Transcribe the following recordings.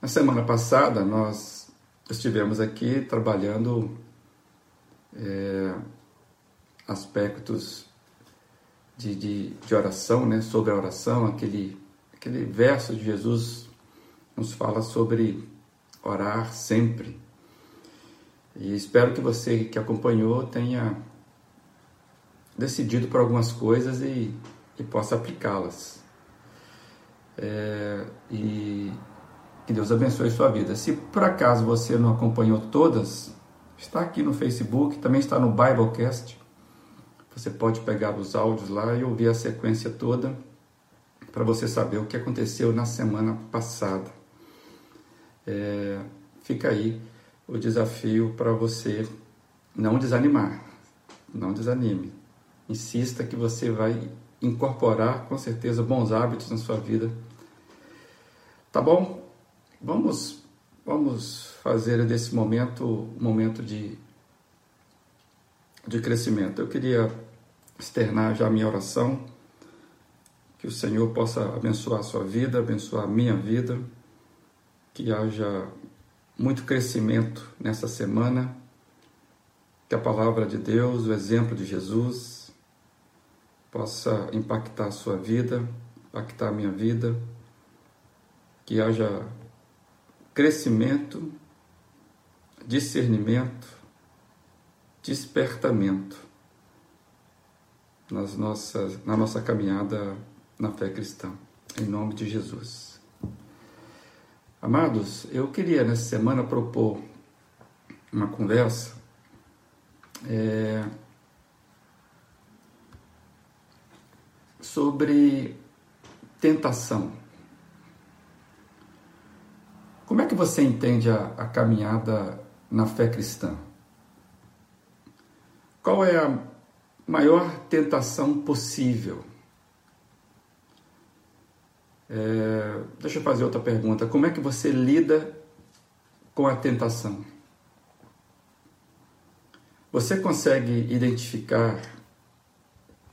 Na semana passada, nós estivemos aqui trabalhando é, aspectos de, de, de, oração, né? sobre a oração, aquele, aquele verso de Jesus nos fala sobre orar sempre. E espero que você que acompanhou tenha decidido por algumas coisas e, e possa aplicá-las. É, e que Deus abençoe sua vida. Se por acaso você não acompanhou todas, está aqui no Facebook, também está no Biblecast. Você pode pegar os áudios lá e ouvir a sequência toda para você saber o que aconteceu na semana passada. É, fica aí o desafio para você não desanimar. Não desanime. Insista que você vai incorporar com certeza bons hábitos na sua vida. Tá bom? Vamos, vamos fazer desse momento um momento de, de crescimento. Eu queria externar já a minha oração, que o Senhor possa abençoar a sua vida, abençoar a minha vida, que haja muito crescimento nessa semana, que a palavra de Deus, o exemplo de Jesus, possa impactar a sua vida, impactar a minha vida, que haja crescimento, discernimento, despertamento nas nossas, na nossa caminhada na fé cristã. Em nome de Jesus. Amados, eu queria nessa semana propor uma conversa é, sobre tentação. Como é que você entende a, a caminhada na fé cristã? Qual é a maior tentação possível? É, deixa eu fazer outra pergunta. Como é que você lida com a tentação? Você consegue identificar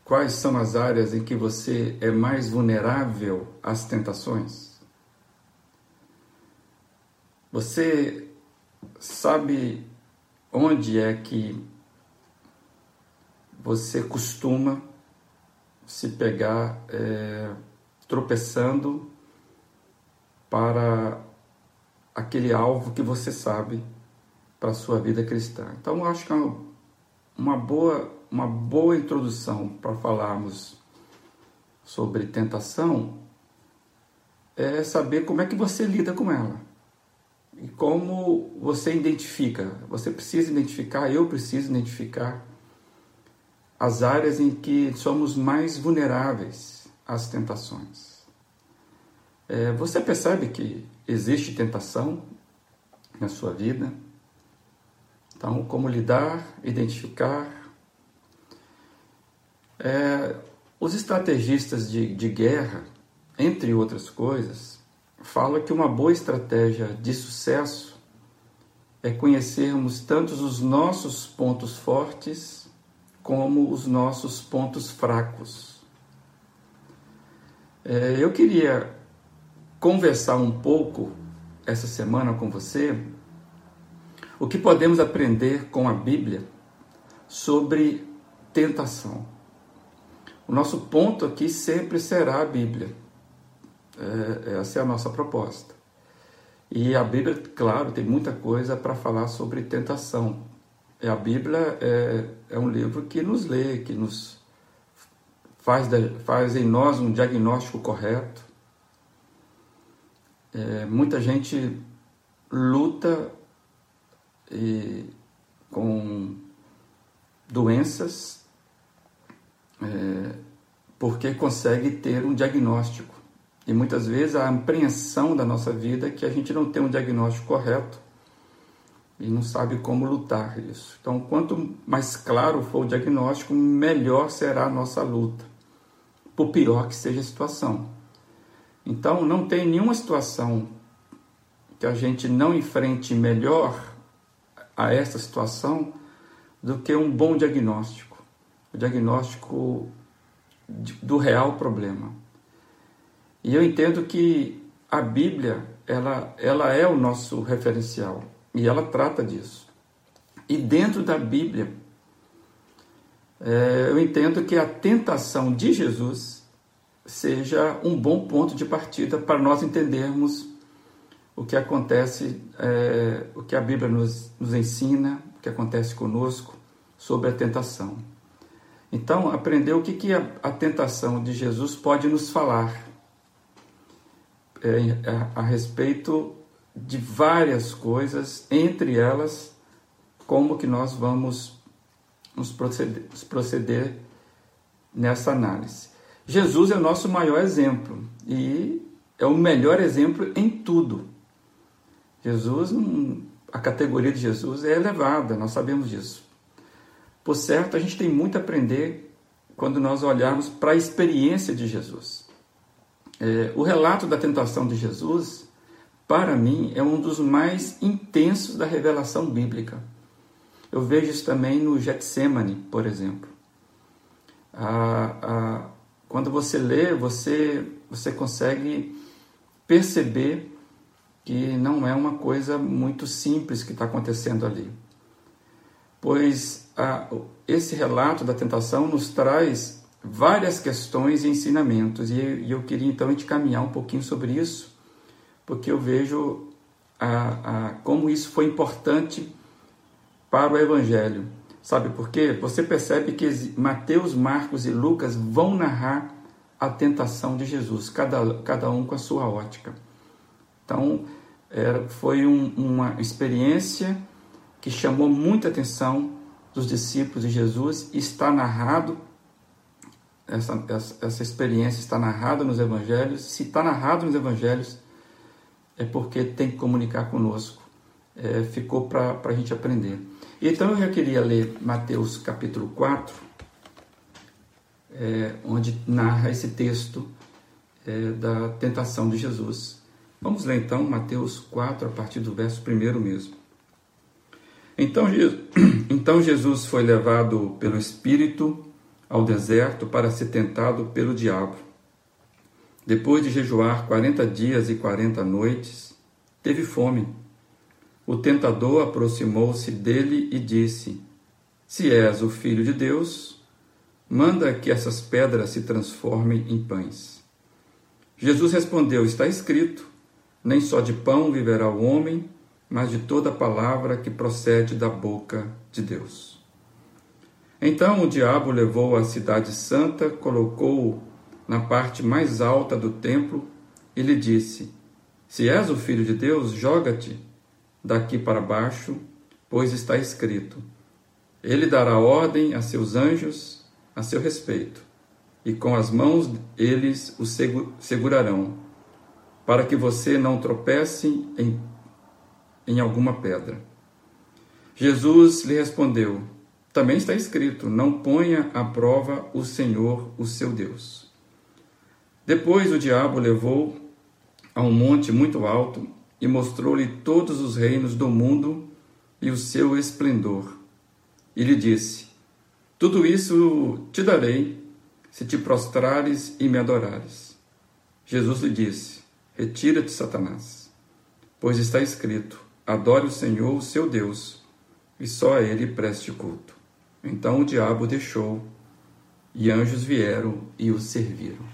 quais são as áreas em que você é mais vulnerável às tentações? Você sabe onde é que você costuma se pegar é, tropeçando para aquele alvo que você sabe para a sua vida cristã. Então, eu acho que é uma boa, uma boa introdução para falarmos sobre tentação é saber como é que você lida com ela. E como você identifica? Você precisa identificar, eu preciso identificar as áreas em que somos mais vulneráveis às tentações. É, você percebe que existe tentação na sua vida? Então, como lidar, identificar? É, os estrategistas de, de guerra, entre outras coisas, fala que uma boa estratégia de sucesso é conhecermos tanto os nossos pontos fortes como os nossos pontos fracos. É, eu queria conversar um pouco essa semana com você o que podemos aprender com a Bíblia sobre tentação. O nosso ponto aqui sempre será a Bíblia. É, essa é a nossa proposta. E a Bíblia, claro, tem muita coisa para falar sobre tentação. E a Bíblia é, é um livro que nos lê, que nos faz, faz em nós um diagnóstico correto. É, muita gente luta e, com doenças é, porque consegue ter um diagnóstico. E muitas vezes a apreensão da nossa vida é que a gente não tem um diagnóstico correto e não sabe como lutar isso. Então, quanto mais claro for o diagnóstico, melhor será a nossa luta, por pior que seja a situação. Então, não tem nenhuma situação que a gente não enfrente melhor a essa situação do que um bom diagnóstico, o diagnóstico do real problema. E eu entendo que a Bíblia ela, ela é o nosso referencial e ela trata disso. E dentro da Bíblia, é, eu entendo que a tentação de Jesus seja um bom ponto de partida para nós entendermos o que acontece, é, o que a Bíblia nos, nos ensina, o que acontece conosco sobre a tentação. Então, aprender o que, que a, a tentação de Jesus pode nos falar a, a respeito de várias coisas, entre elas, como que nós vamos nos proceder, nos proceder nessa análise. Jesus é o nosso maior exemplo e é o melhor exemplo em tudo. Jesus, a categoria de Jesus é elevada, nós sabemos disso. Por certo, a gente tem muito a aprender quando nós olharmos para a experiência de Jesus. É, o relato da tentação de Jesus, para mim, é um dos mais intensos da revelação bíblica. Eu vejo isso também no Getsemane, por exemplo. quando você lê, você, você consegue perceber que não é uma coisa muito simples que está acontecendo ali pois a, esse relato da tentação nos traz várias questões e ensinamentos, e, eu queria então gente caminhar um pouquinho sobre isso, porque eu vejo a, a, como isso foi importante para o Evangelho. Sabe por quê? Você percebe que Mateus, Marcos e Lucas vão narrar a tentação de Jesus, cada, cada um com a sua ótica. Então, era, foi um, uma experiência que chamou muita atenção dos discípulos de Jesus está narrado, essa, essa, essa experiência está narrada nos evangelhos. Se está narrado nos evangelhos, é porque tem que comunicar conosco. É, ficou para a gente aprender. Então eu já queria ler Mateus capítulo 4, é, onde narra esse texto é, da tentação de Jesus. Vamos ler então Mateus 4, a partir do verso 1 mesmo. Então, então Jesus foi levado pelo Espírito ao deserto para ser tentado pelo diabo. Depois de jejuar quarenta dias e quarenta noites, teve fome. O tentador aproximou-se dele e disse: Se és o filho de Deus, manda que essas pedras se transformem em pães. Jesus respondeu: Está escrito: Nem só de pão viverá o homem, mas de toda palavra que procede da boca de Deus. Então o diabo levou a cidade santa, colocou-o na parte mais alta do templo e lhe disse: Se és o filho de Deus, joga-te daqui para baixo, pois está escrito: Ele dará ordem a seus anjos a seu respeito, e com as mãos eles o segurarão, para que você não tropece em em alguma pedra. Jesus lhe respondeu: Também está escrito: Não ponha à prova o Senhor, o seu Deus. Depois o diabo levou a um monte muito alto e mostrou-lhe todos os reinos do mundo e o seu esplendor. E lhe disse: Tudo isso te darei se te prostrares e me adorares. Jesus lhe disse: Retira-te, Satanás, pois está escrito: Adore o Senhor, o seu Deus, e só a ele preste culto. Então o diabo deixou, e anjos vieram e o serviram.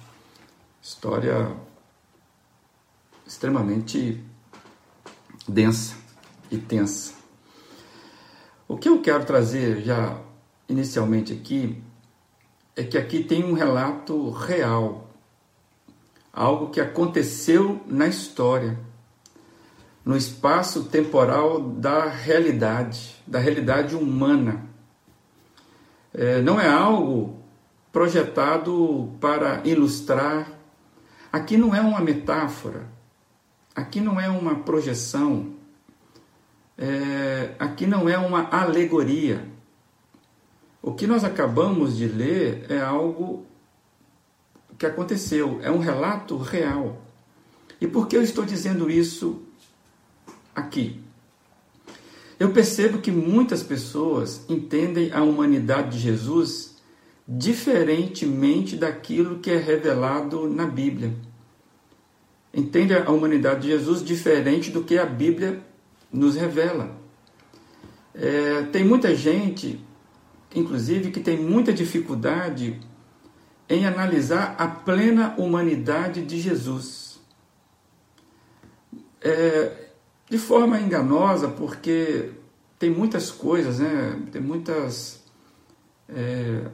História extremamente densa e tensa. O que eu quero trazer já inicialmente aqui é que aqui tem um relato real, algo que aconteceu na história no espaço temporal da realidade, da realidade humana. É, não é algo projetado para ilustrar. Aqui não é uma metáfora, aqui não é uma projeção, é, aqui não é uma alegoria. O que nós acabamos de ler é algo que aconteceu, é um relato real. E por que eu estou dizendo isso aqui. Eu percebo que muitas pessoas entendem a humanidade de Jesus diferentemente daquilo que é revelado na Bíblia. entende a humanidade de Jesus diferente do que a Bíblia nos revela. É, tem muita gente, inclusive, que tem muita dificuldade em analisar a plena humanidade de Jesus. É, de forma enganosa, porque tem muitas coisas, né? tem muitas, é,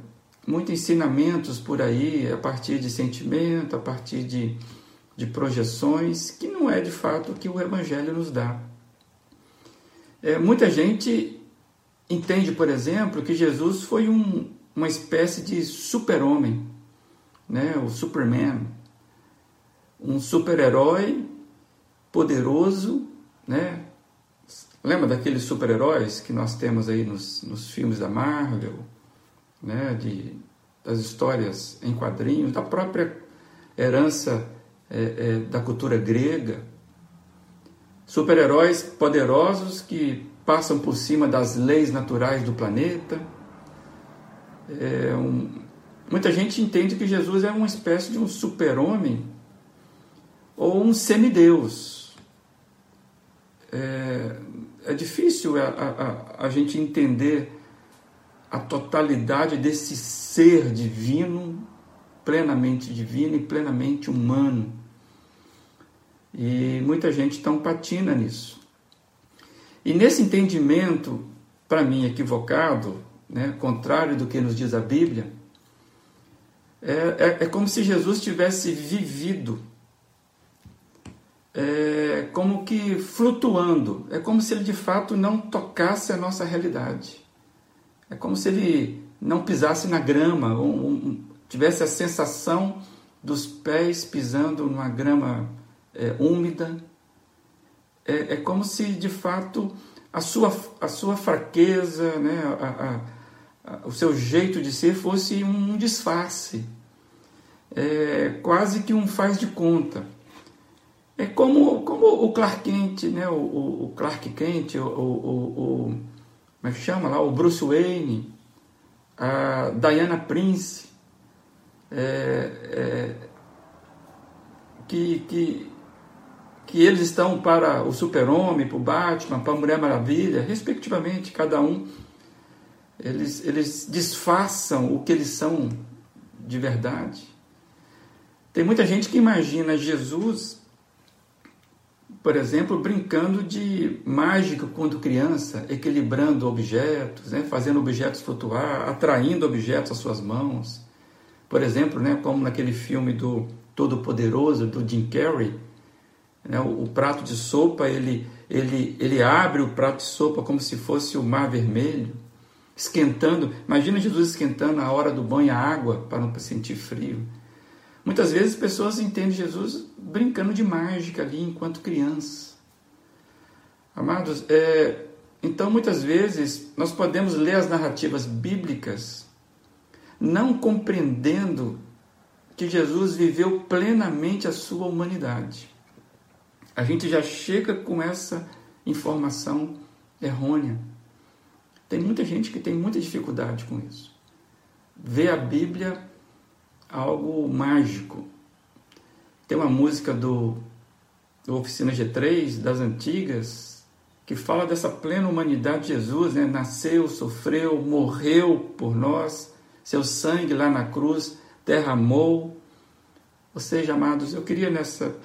muitos ensinamentos por aí, a partir de sentimento, a partir de, de projeções, que não é de fato o que o Evangelho nos dá. É, muita gente entende, por exemplo, que Jesus foi um, uma espécie de super-homem, né? o Superman, um super-herói poderoso, né? Lembra daqueles super-heróis que nós temos aí nos, nos filmes da Marvel, né? De, das histórias em quadrinhos, da própria herança é, é, da cultura grega. Super-heróis poderosos que passam por cima das leis naturais do planeta. É um, muita gente entende que Jesus é uma espécie de um super-homem ou um semideus. É, é difícil a, a, a gente entender a totalidade desse ser divino, plenamente divino e plenamente humano. E muita gente então patina nisso. E nesse entendimento, para mim equivocado, né, contrário do que nos diz a Bíblia, é, é, é como se Jesus tivesse vivido é, como que flutuando, é como se ele de fato não tocasse a nossa realidade. É como se ele não pisasse na grama, um, um, tivesse a sensação dos pés pisando numa grama é, úmida. É, é, como se de fato a sua, a sua fraqueza, né, a, a, a, o seu jeito de ser fosse um disfarce, é, quase que um faz de conta. É como, como o Clark Kent, né, o, o Clark Kent, o, o, o, como é que chama lá, o Bruce Wayne, a Diana Prince, é, é, que, que que eles estão para o Super-Homem, para o Batman, para a Mulher Maravilha, respectivamente, cada um. Eles, eles disfarçam o que eles são de verdade. Tem muita gente que imagina Jesus, por exemplo, brincando de mágica quando criança, equilibrando objetos, né, fazendo objetos flutuar, atraindo objetos às suas mãos. Por exemplo, né, como naquele filme do Todo-Poderoso, do Jim Carrey, né? O, o, prato de sopa, ele, ele, ele abre o prato de sopa como se fosse o mar vermelho, esquentando. Imagina Jesus esquentando a hora do banho a água para não sentir frio. Muitas vezes pessoas entendem Jesus brincando de mágica ali enquanto criança. Amados, é, então muitas vezes nós podemos ler as narrativas bíblicas não compreendendo que Jesus viveu plenamente a sua humanidade a gente já chega com essa informação errônea. Tem muita gente que tem muita dificuldade com isso. Vê a Bíblia algo mágico. Tem uma música do, do Oficina G3, das antigas, que fala dessa plena humanidade de Jesus, né? nasceu, sofreu, morreu por nós, seu sangue lá na cruz derramou. Ou seja, amados, eu queria nessa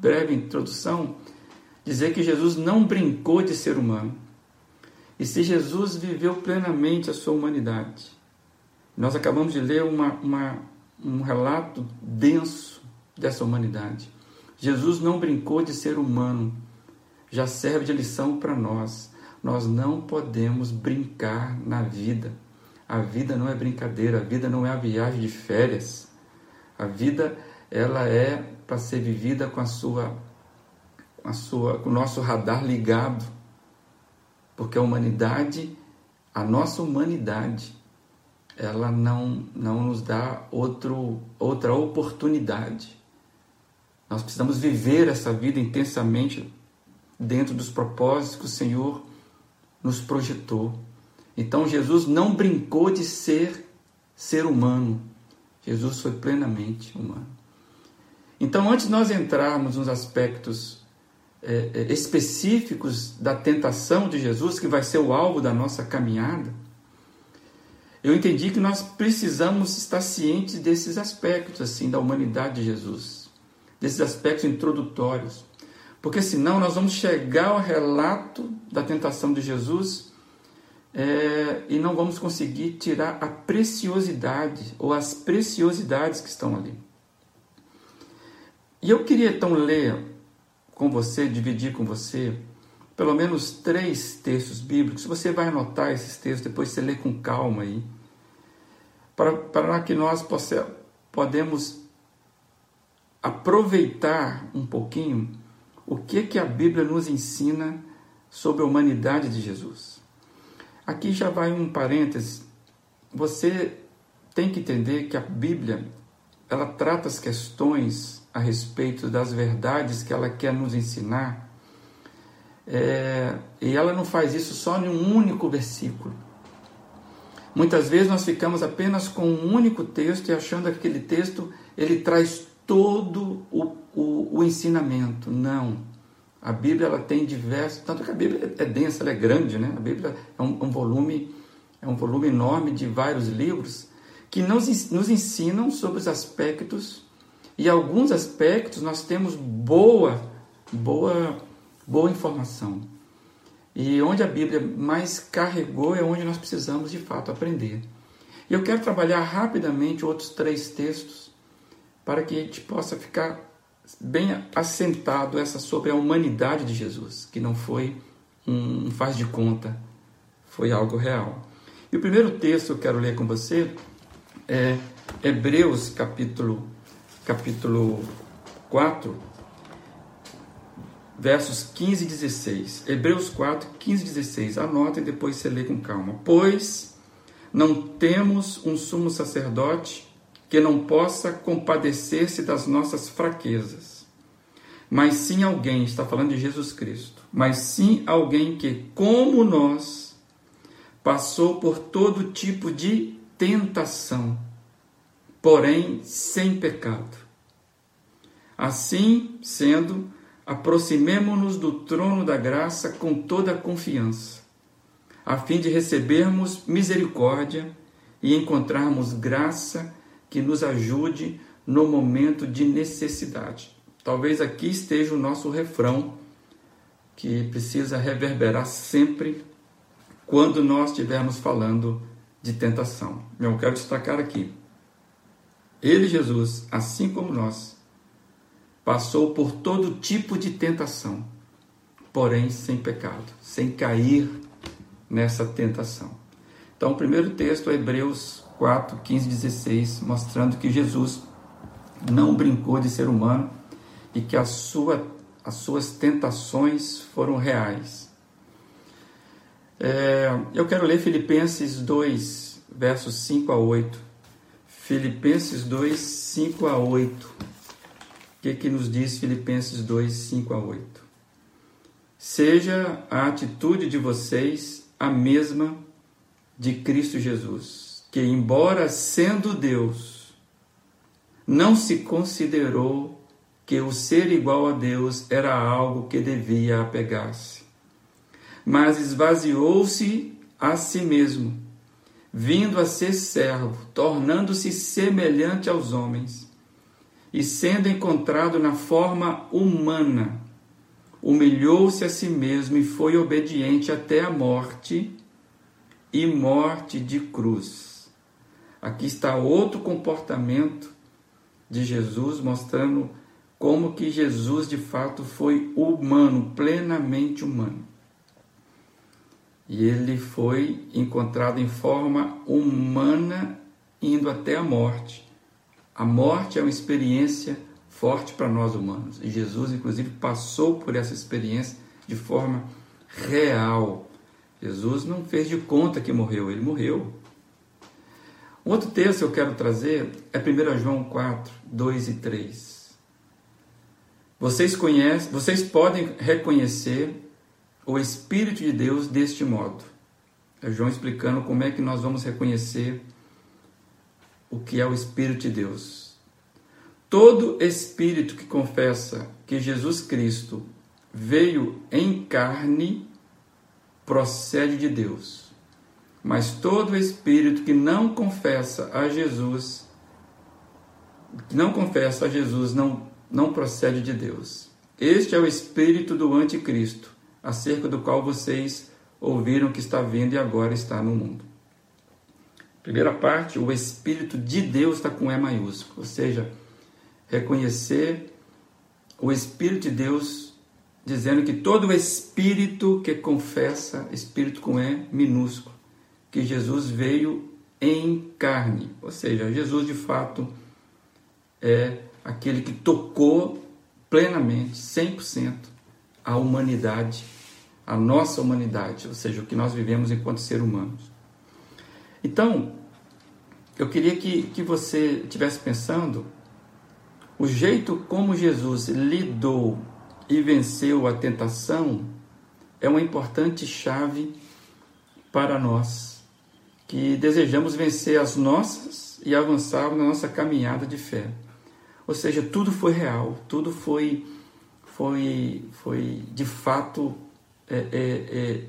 breve introdução, dizer que Jesus não brincou de ser humano. E se Jesus viveu plenamente a sua humanidade, nós acabamos de ler uma, uma, um relato denso dessa humanidade. Jesus não brincou de ser humano, já serve de lição para nós. Nós não podemos brincar na vida. A vida não é brincadeira, a vida não é a viagem de férias. A vida ela é para ser vivida com a sua, com a sua, com o nosso radar ligado, porque a humanidade, a nossa humanidade, ela não não nos dá outro, outra oportunidade. Nós precisamos viver essa vida intensamente dentro dos propósitos que o Senhor nos projetou. Então Jesus não brincou de ser ser humano. Jesus foi plenamente humano. Então, antes de nós entrarmos nos aspectos é, específicos da tentação de Jesus, que vai ser o alvo da nossa caminhada, eu entendi que nós precisamos estar cientes desses aspectos assim da humanidade de Jesus, desses aspectos introdutórios, porque senão nós vamos chegar ao relato da tentação de Jesus é, e não vamos conseguir tirar a preciosidade ou as preciosidades que estão ali. E eu queria então ler com você, dividir com você, pelo menos três textos bíblicos. Você vai anotar esses textos, depois você lê com calma aí, para, para que nós possa, podemos aproveitar um pouquinho o que, que a Bíblia nos ensina sobre a humanidade de Jesus. Aqui já vai um parêntese. Você tem que entender que a Bíblia ela trata as questões a respeito das verdades que ela quer nos ensinar. É, e ela não faz isso só em um único versículo. Muitas vezes nós ficamos apenas com um único texto e achando que aquele texto ele traz todo o, o, o ensinamento. Não. A Bíblia ela tem diversos, tanto que a Bíblia é densa, ela é grande, né? A Bíblia é um, um volume é um volume enorme de vários livros que nos, nos ensinam sobre os aspectos e alguns aspectos nós temos boa boa boa informação. E onde a Bíblia mais carregou é onde nós precisamos de fato aprender. E eu quero trabalhar rapidamente outros três textos para que a gente possa ficar bem assentado essa sobre a humanidade de Jesus, que não foi um faz de conta, foi algo real. E o primeiro texto que eu quero ler com você é Hebreus capítulo capítulo 4, versos 15 e 16. Hebreus 4, 15 e 16. Anota e depois você lê com calma. Pois não temos um sumo sacerdote que não possa compadecer-se das nossas fraquezas, mas sim alguém, está falando de Jesus Cristo, mas sim alguém que, como nós, passou por todo tipo de tentação, porém sem pecado. Assim sendo, aproximemo-nos do trono da graça com toda a confiança, a fim de recebermos misericórdia e encontrarmos graça que nos ajude no momento de necessidade. Talvez aqui esteja o nosso refrão que precisa reverberar sempre quando nós estivermos falando de tentação. Eu quero destacar aqui. Ele, Jesus, assim como nós, passou por todo tipo de tentação, porém sem pecado, sem cair nessa tentação. Então, o primeiro texto é Hebreus 4, 15, 16, mostrando que Jesus não brincou de ser humano e que a sua, as suas tentações foram reais. É, eu quero ler Filipenses 2, versos 5 a 8. Filipenses 2, 5 a 8. O que, que nos diz Filipenses 2, 5 a 8? Seja a atitude de vocês a mesma de Cristo Jesus que, embora sendo Deus, não se considerou que o ser igual a Deus era algo que devia apegar-se, mas esvaziou-se a si mesmo, vindo a ser servo, tornando-se semelhante aos homens, e sendo encontrado na forma humana, humilhou-se a si mesmo e foi obediente até a morte e morte de cruz. Aqui está outro comportamento de Jesus mostrando como que Jesus de fato foi humano, plenamente humano. E ele foi encontrado em forma humana indo até a morte. A morte é uma experiência forte para nós humanos. E Jesus, inclusive, passou por essa experiência de forma real. Jesus não fez de conta que morreu, ele morreu. Um outro texto que eu quero trazer é 1 João 4, 2 e 3. Vocês conhecem, vocês podem reconhecer o Espírito de Deus deste modo. É João explicando como é que nós vamos reconhecer o que é o Espírito de Deus. todo espírito que confessa que Jesus Cristo veio em carne procede de Deus. Mas todo espírito que não confessa a Jesus, que não confessa a Jesus, não, não procede de Deus. Este é o espírito do anticristo, acerca do qual vocês ouviram que está vindo e agora está no mundo. Primeira parte, o espírito de Deus está com E maiúsculo, ou seja, reconhecer o espírito de Deus dizendo que todo espírito que confessa, espírito com E minúsculo, que Jesus veio em carne, ou seja, Jesus de fato é aquele que tocou plenamente, 100%, a humanidade, a nossa humanidade, ou seja, o que nós vivemos enquanto seres humanos. Então, eu queria que, que você estivesse pensando o jeito como Jesus lidou e venceu a tentação é uma importante chave para nós que desejamos vencer as nossas e avançar na nossa caminhada de fé. Ou seja, tudo foi real, tudo foi foi foi de fato é, é,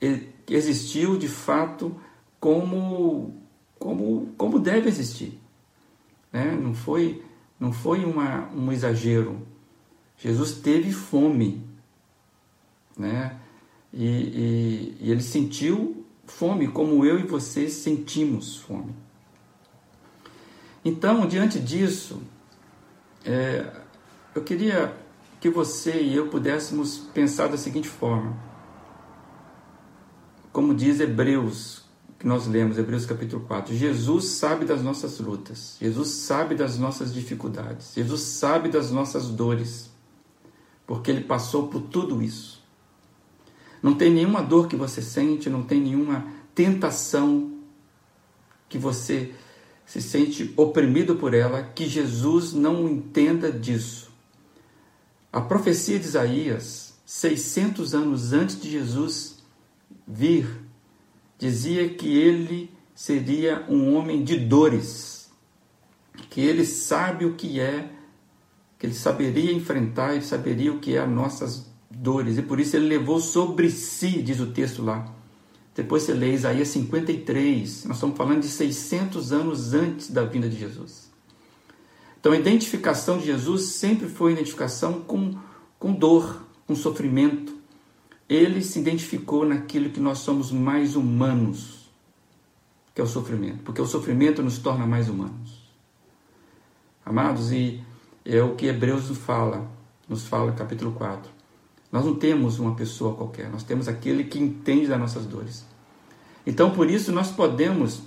é, é existiu de fato como como como deve existir, né? Não foi não foi uma, um exagero. Jesus teve fome, né? E, e, e ele sentiu fome, como eu e você sentimos fome. Então, diante disso, é, eu queria que você e eu pudéssemos pensar da seguinte forma. Como diz Hebreus que nós lemos, Hebreus capítulo 4. Jesus sabe das nossas lutas, Jesus sabe das nossas dificuldades, Jesus sabe das nossas dores, porque ele passou por tudo isso. Não tem nenhuma dor que você sente, não tem nenhuma tentação que você se sente oprimido por ela, que Jesus não entenda disso. A profecia de Isaías, 600 anos antes de Jesus vir dizia que ele seria um homem de dores, que ele sabe o que é, que ele saberia enfrentar e saberia o que é as nossas dores, e por isso ele levou sobre si, diz o texto lá. Depois você lê Isaías 53, nós estamos falando de 600 anos antes da vinda de Jesus. Então a identificação de Jesus sempre foi identificação com, com dor, com sofrimento, ele se identificou naquilo que nós somos mais humanos, que é o sofrimento, porque o sofrimento nos torna mais humanos. Amados, e é o que Hebreus nos fala, nos fala capítulo 4. Nós não temos uma pessoa qualquer, nós temos aquele que entende das nossas dores. Então, por isso, nós podemos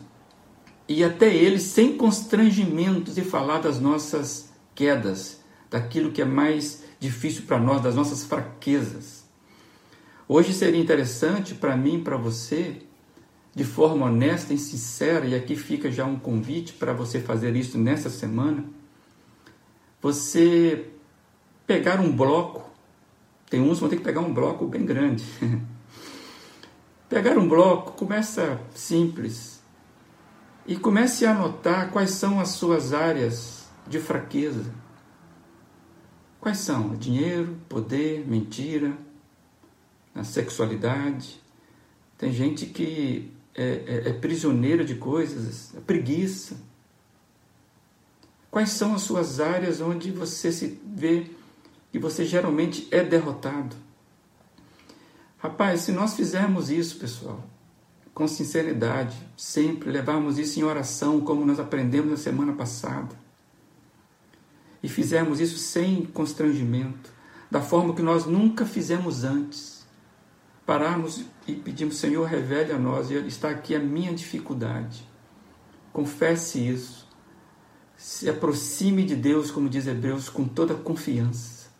ir até ele sem constrangimentos e falar das nossas quedas, daquilo que é mais difícil para nós, das nossas fraquezas. Hoje seria interessante para mim para você, de forma honesta e sincera, e aqui fica já um convite para você fazer isso nessa semana, você pegar um bloco, tem uns que vão ter que pegar um bloco bem grande. pegar um bloco, começa simples, e comece a anotar quais são as suas áreas de fraqueza. Quais são? Dinheiro, poder, mentira, na sexualidade. Tem gente que é, é, é prisioneira de coisas, é preguiça. Quais são as suas áreas onde você se vê que você geralmente é derrotado? Rapaz, se nós fizermos isso, pessoal, com sinceridade, sempre levarmos isso em oração, como nós aprendemos na semana passada, e fizermos isso sem constrangimento, da forma que nós nunca fizemos antes, pararmos e pedimos, Senhor, revele a nós, está aqui a minha dificuldade. Confesse isso. Se aproxime de Deus, como diz Hebreus, com toda confiança.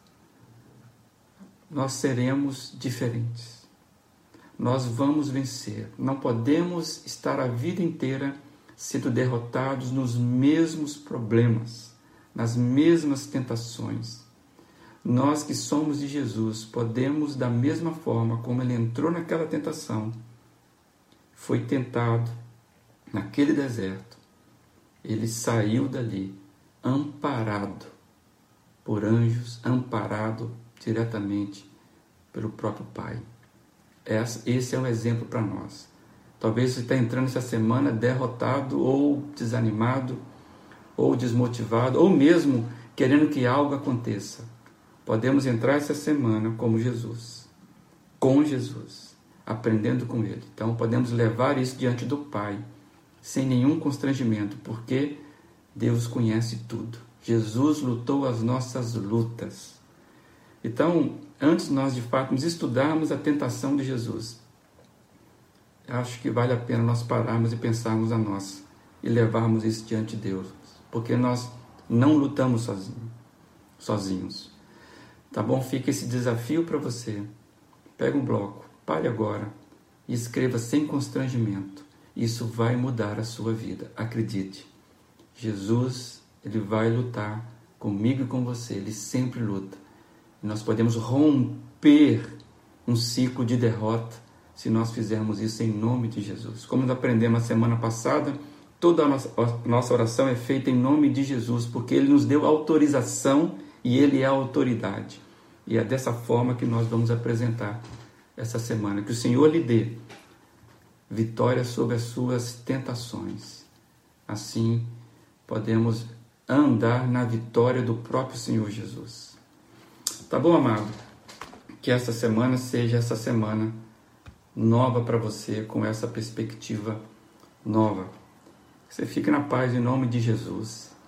Nós seremos diferentes. Nós vamos vencer. Não podemos estar a vida inteira sendo derrotados nos mesmos problemas, nas mesmas tentações nós que somos de Jesus podemos, da mesma forma como ele entrou naquela tentação, foi tentado naquele deserto, ele saiu dali amparado por anjos, amparado diretamente pelo próprio Pai. Esse é um exemplo para nós. Talvez você está entrando essa semana derrotado ou desanimado, ou desmotivado, ou mesmo querendo que algo aconteça. Podemos entrar essa semana como Jesus, com Jesus, aprendendo com Ele. Então podemos levar isso diante do Pai, sem nenhum constrangimento, porque Deus conhece tudo. Jesus lutou as nossas lutas. Então, antes nós de fato nos estudarmos a tentação de Jesus, acho que vale a pena nós pararmos e pensarmos a nós e levarmos isso diante de Deus, porque nós não lutamos sozinhos. sozinhos. Tá bom? Fica esse desafio para você. Pega um bloco, pare agora e escreva sem constrangimento. Isso vai mudar a sua vida, acredite. Jesus, ele vai lutar comigo e com você, ele sempre luta. Nós podemos romper um ciclo de derrota se nós fizermos isso em nome de Jesus. Como nós aprendemos a semana passada, toda a nossa oração é feita em nome de Jesus, porque Ele nos deu autorização e Ele é a autoridade. E é dessa forma que nós vamos apresentar essa semana. Que o Senhor lhe dê vitória sobre as suas tentações. Assim, podemos andar na vitória do próprio Senhor Jesus. Tá bom, amado? Que essa semana seja essa semana nova para você, com essa perspectiva nova. Você fique na paz em nome de Jesus